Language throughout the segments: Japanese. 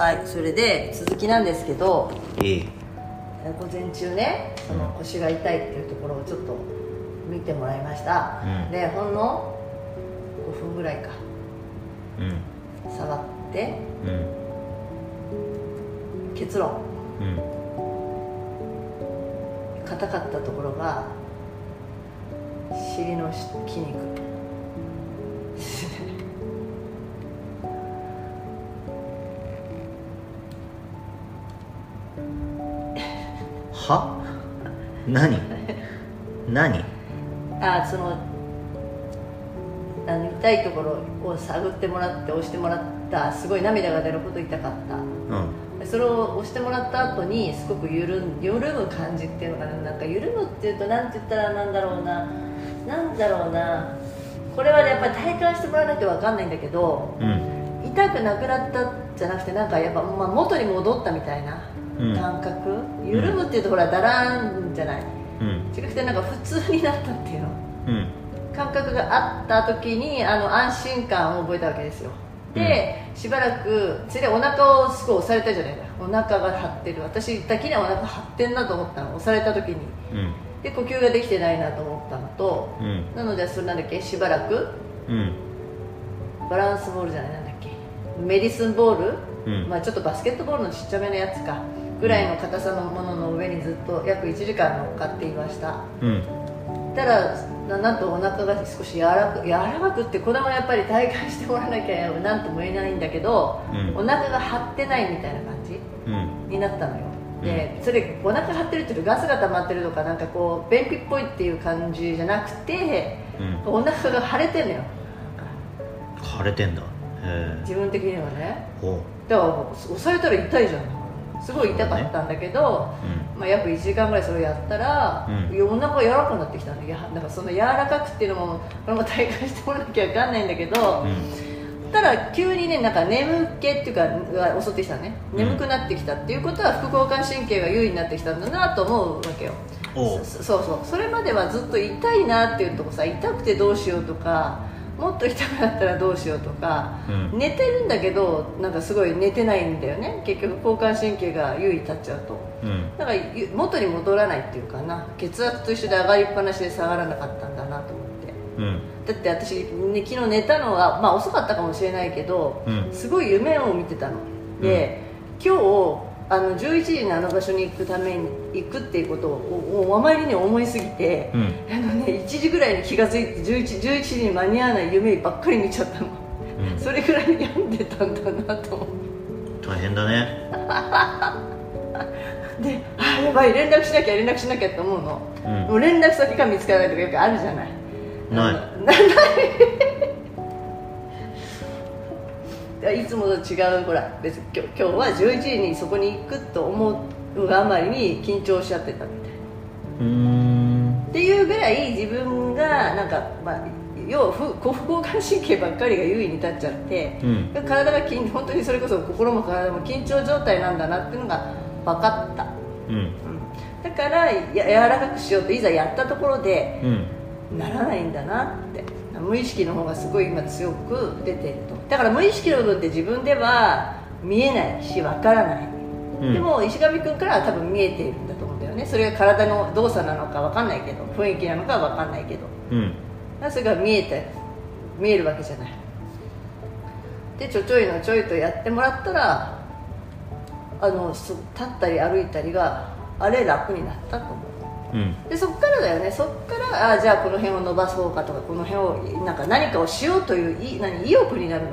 はいそれで続きなんですけどいいえ。ー午前中ねその腰が痛いっていうところをちょっと見てもらいました、うん。でほんの5分ぐらいか。うん。触ってうん。結論。うん。硬かったところが尻の筋肉は？何？何？あそのあの痛いところを探ってもらって押してもらったすごい涙が出るほど痛かった。うん。でそれを押してもらった後にすごく緩ん緩む感じっていうのかな。なんか緩むっていうとなんて言ったらなんだろうな。なんだろうな。これはねやっぱり体感してもらわないと分かんないんだけどうん。痛くなくなったじゃなくてなんかやっぱ、まあ、元に戻ったみたいなうん。感覚、緩むっていうとほらだらんじゃない？うん。違くてなんか普通になったっていうの。うん。感覚があった時にあの安心感を覚えたわけですよ。で、しばらくそれでお腹をすごい押されたじゃない？かお腹が張ってる。私だけにはお腹張ってんなと思ったの。押された時に。うん。で呼吸ができてないなと思ったのとうん。なのでそれなんだっけ？しばらく？うん。バランスボールじゃない？なんだっけ？メディスンボール、うん。まあ、ちょっとバスケットボールのちっちゃめのやつかぐらいの硬さのものの上にずっと約1時間乗っかっていました。うん。たらななんとお腹が少し柔らか柔らかくってこれもやっぱり体感してもらわなきゃ何とも言えないんだけど、うん。お腹が張ってないみたいな感じうん。になったのよ。でそれお腹張ってるっていうとガスが溜まってるとかなんかこう便秘っぽいっていう感じじゃなくてうん。お腹が腫れてんのよ。腫れてんだ。へえ。自分的にはね。ほだから押されたら痛いじゃんすごい痛かったんだけど、うまあ、約1時間ぐらいそれをやったら、うん。お腹が柔らかくなってきたのいやなんかその柔らかくっていうのも これも体感してもらわなきゃ分かんないんだけど、うん。ただ急にねなんか眠気っていうかが襲ってきたのね。うん。眠くなってきたっていうことは副交感神経が優位になってきたんだなと思うわけよ。そうそう。それまではずっと痛いなっていうとこさ痛くてどうしようとかもっと痛くなったらどうしようとか、うん。寝てるんだけどなんかすごい寝てないんだよね。結局交感神経が優位に立っちゃうと。うん。だからゆ元に戻らないっていうかな。血圧と一緒で上がりっぱなしで下がらなかったんだなと思って。うん。だって私、ね、昨日寝たのは、まあ、遅かったかもしれないけど、うん。すごい夢を見てたの。で、今日あの11時にあの場所に行くために行くっていうことをおおあまりに思いすぎて、うん。あのね、1時ぐらいに気が付いて 11, 11時に間に合わない夢ばっかり見ちゃったの、うん。それぐらい病んでたんだなと。思って大変だね。であやばい連絡しなきゃ連絡しなきゃって思うの、うん。もう連絡先が見つからないとかよくあるじゃない。ない。ないいつもと違うほら別に今日今日は11時にそこに行くと思うがあまりに緊張しちゃってたみたいな。っていうぐらい自分がなんか、まあ、要は副副交感神経ばっかりが優位に立っちゃって、うん。体が緊本当にそれこそ心も体も緊張状態なんだなっていうのが分かった、うん。うん。だからや柔らかくしようといざやったところでうん。ならないんだなって。無意識の方がすごい今強く出ているとだから無意識の部分って自分では見えないしわからない、うん。でも石上君からは多分見えているんだと思うんだよね。それが体の動作なのかわかんないけど雰囲気なのかはわかんないけど。うん。それが見えて見えるわけじゃない。でちょちょいのちょいとやってもらったらあのす立ったり歩いたりがあれ楽になったと思う。うん。でそっからだよね。そっからあじゃあこの辺を伸ばそうかとかこの辺をなんか何かをしようというい何意欲になるの、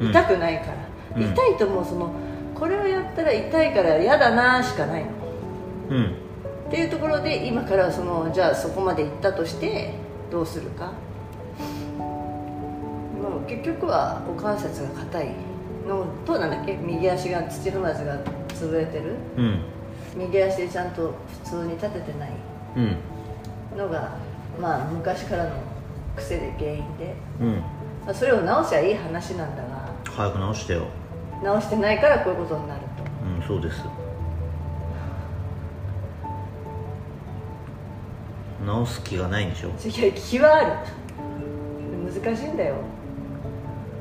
うん。痛くないから、うん。痛いともうそのこれをやったら痛いから嫌だなしかないの。うん。っていうところで今からそのじゃあそこまで行ったとしてどうするか。結局は股関節が硬いのとなんだっけ？右足が土踏まずが潰れてる。うん。右足でちゃんと普通に立ててない。うんのがまあ昔からの癖で原因でうん。まあそれを直しゃいい話なんだが早く直してよ。直してないからこういうことになるうんそうです。直す気がないんでしょ？といや気はある。難しいんだよ。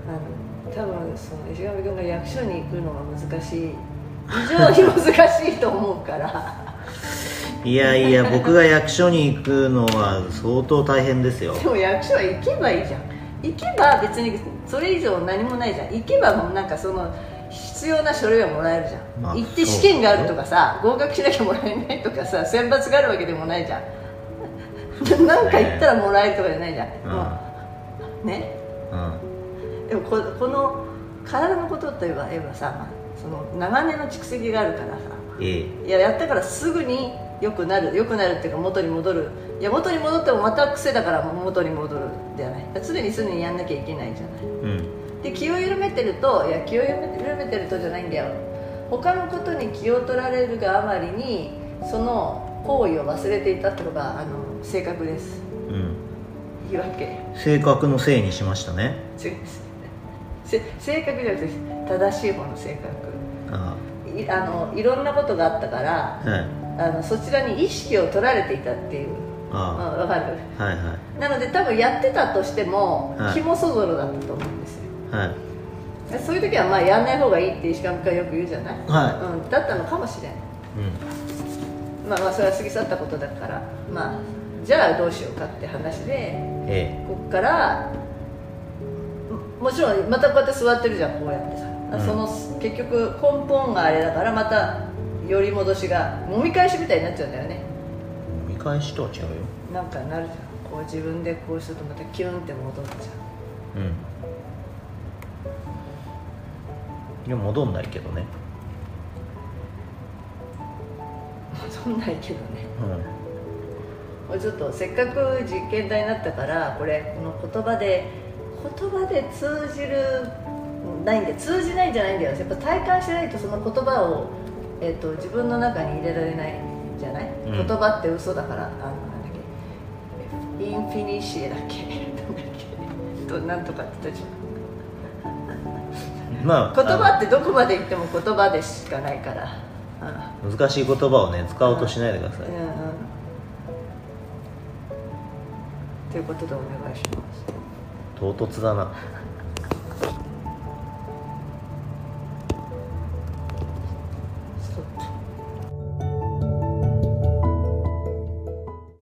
あの多分その石上君が役所に行くのが難しい。非常に難しいと思うからいやいや僕が役所に行くのは相当大変ですよ。でも役所は行けばいいじゃん。行けば別にそれ以上何もないじゃん。行けばもうなんかその必要な書類はもらえるじゃん、まあ行って試験があるとかさ合格しなきゃもらえないとかさ選抜があるわけでもないじゃん。なんか行ったらもらえるとかじゃないじゃん、もうね。うん。でもここの体のことといえば言えばさその長年の蓄積があるからさ。ええ。いややったからすぐに良くなる良くなるっていうか元に戻る。いや元に戻ってもまた癖だから元に戻るじゃない常に常にやんなきゃいけないじゃない。うん。で気を緩めてるといや気を緩めてるとじゃないんだよ。他のことに気を取られるがあまりにその行為を忘れていたってのがあの性格です。うん。言い訳性格のせいにしましたね。違うせ性格じゃなくて正しい方の性格。あいあのいろんなことがあったからあはいあのそちらに意識を取られていたっていう。あわかる。あはいはい。なので多分やってたとしても、はい。気もそぞろだったと思うんですよ。はい。でそういう時はまあやんない方がいいって石上君はよく言うじゃない、はうん、だったのかもしれないうん。まあまあそれは過ぎ去ったことだから。まあじゃあどうしようかって話でえこっからももちろんまたこうやって座ってるじゃんこうやってさ、うん。その結局根本があれだからまた寄り戻しがもみ返しみたいになっちゃうんだよね。え見返しとは違うよ。なんかなるじゃん。こう自分でこうするとまたキュンって戻っちゃう。ん。いや戻んないけどね。う戻んないけどね。うん。これちょっとせっかく実験台になったからこれこの言葉で言葉で通じるないんで通じないんじゃないんだよ。やっぱ体感しないとその言葉を、えー、と自分の中に入れられないじゃない、ん。言葉って嘘だからあのなんだっけ？インフィニシエだっけ？なんだっけとなんとかって言ったじゃん。まあ言葉ってどこまで行っても言葉でしかないから、難しい言葉をね使おうとしないでください、うんうん。ということでお願いします。唐突だな